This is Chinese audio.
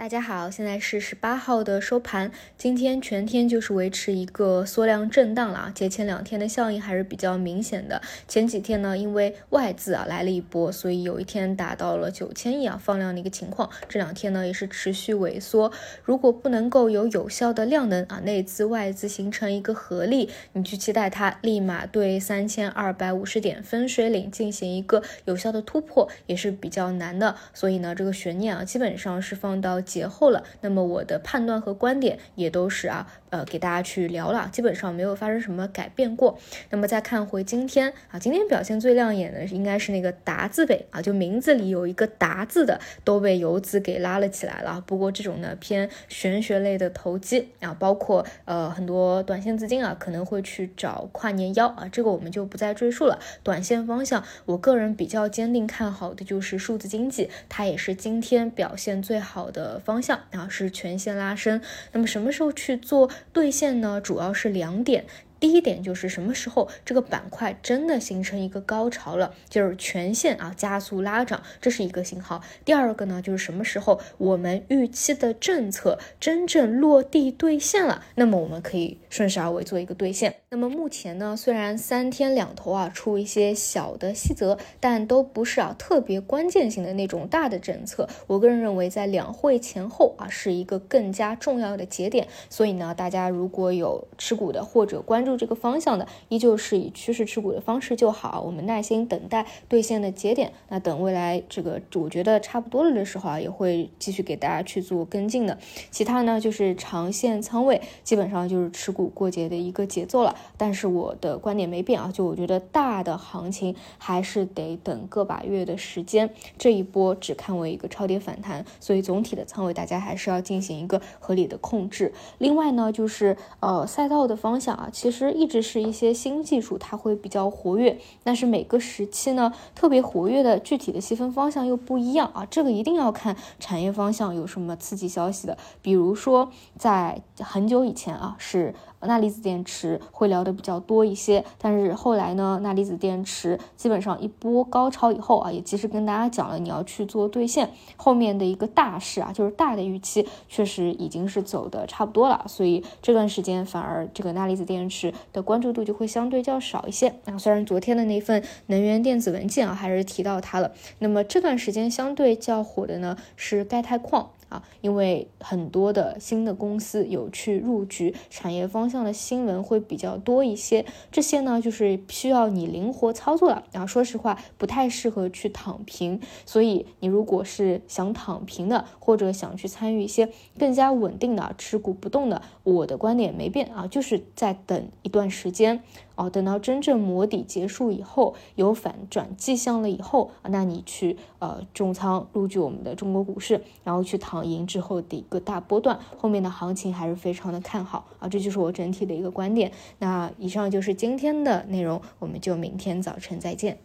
大家好，现在是十八号的收盘，今天全天就是维持一个缩量震荡了啊，节前两天的效应还是比较明显的。前几天呢，因为外资啊来了一波，所以有一天达到了九千亿啊放量的一个情况。这两天呢也是持续萎缩，如果不能够有有效的量能啊，内资外资形成一个合力，你去期待它立马对三千二百五十点分水岭进行一个有效的突破，也是比较难的。所以呢，这个悬念啊基本上是放到。节后了，那么我的判断和观点也都是啊，呃，给大家去聊了，基本上没有发生什么改变过。那么再看回今天啊，今天表现最亮眼的应该是那个达字辈啊，就名字里有一个达字的都被游资给拉了起来了。不过这种呢偏玄学类的投机啊，包括呃很多短线资金啊可能会去找跨年妖啊，这个我们就不再赘述了。短线方向，我个人比较坚定看好的就是数字经济，它也是今天表现最好的。方向然后是全线拉伸，那么什么时候去做兑现呢？主要是两点。第一点就是什么时候这个板块真的形成一个高潮了，就是全线啊加速拉涨，这是一个信号。第二个呢，就是什么时候我们预期的政策真正落地兑现了，那么我们可以顺势而为做一个兑现。那么目前呢，虽然三天两头啊出一些小的细则，但都不是啊特别关键性的那种大的政策。我个人认为，在两会前后啊是一个更加重要的节点。所以呢，大家如果有持股的或者关注。这个方向的依旧是以趋势持股的方式就好，我们耐心等待兑现的节点。那等未来这个我觉得差不多了的时候啊，也会继续给大家去做跟进的。其他呢就是长线仓位，基本上就是持股过节的一个节奏了。但是我的观点没变啊，就我觉得大的行情还是得等个把月的时间，这一波只看为一个超跌反弹，所以总体的仓位大家还是要进行一个合理的控制。另外呢就是呃赛道的方向啊，其实。其实一直是一些新技术，它会比较活跃，但是每个时期呢，特别活跃的具体的细分方向又不一样啊，这个一定要看产业方向有什么刺激消息的，比如说在很久以前啊是。钠离子电池会聊的比较多一些，但是后来呢，钠离子电池基本上一波高潮以后啊，也及时跟大家讲了，你要去做兑现。后面的一个大势啊，就是大的预期，确实已经是走的差不多了，所以这段时间反而这个钠离子电池的关注度就会相对较少一些。那虽然昨天的那份能源电子文件啊，还是提到它了，那么这段时间相对较火的呢是钙钛矿。啊，因为很多的新的公司有去入局，产业方向的新闻会比较多一些。这些呢，就是需要你灵活操作了。然后说实话，不太适合去躺平。所以你如果是想躺平的，或者想去参与一些更加稳定的持股不动的，我的观点没变啊，就是在等一段时间。哦，等到真正磨底结束以后，有反转迹象了以后，那你去呃重仓入局我们的中国股市，然后去躺赢之后的一个大波段，后面的行情还是非常的看好啊，这就是我整体的一个观点。那以上就是今天的内容，我们就明天早晨再见。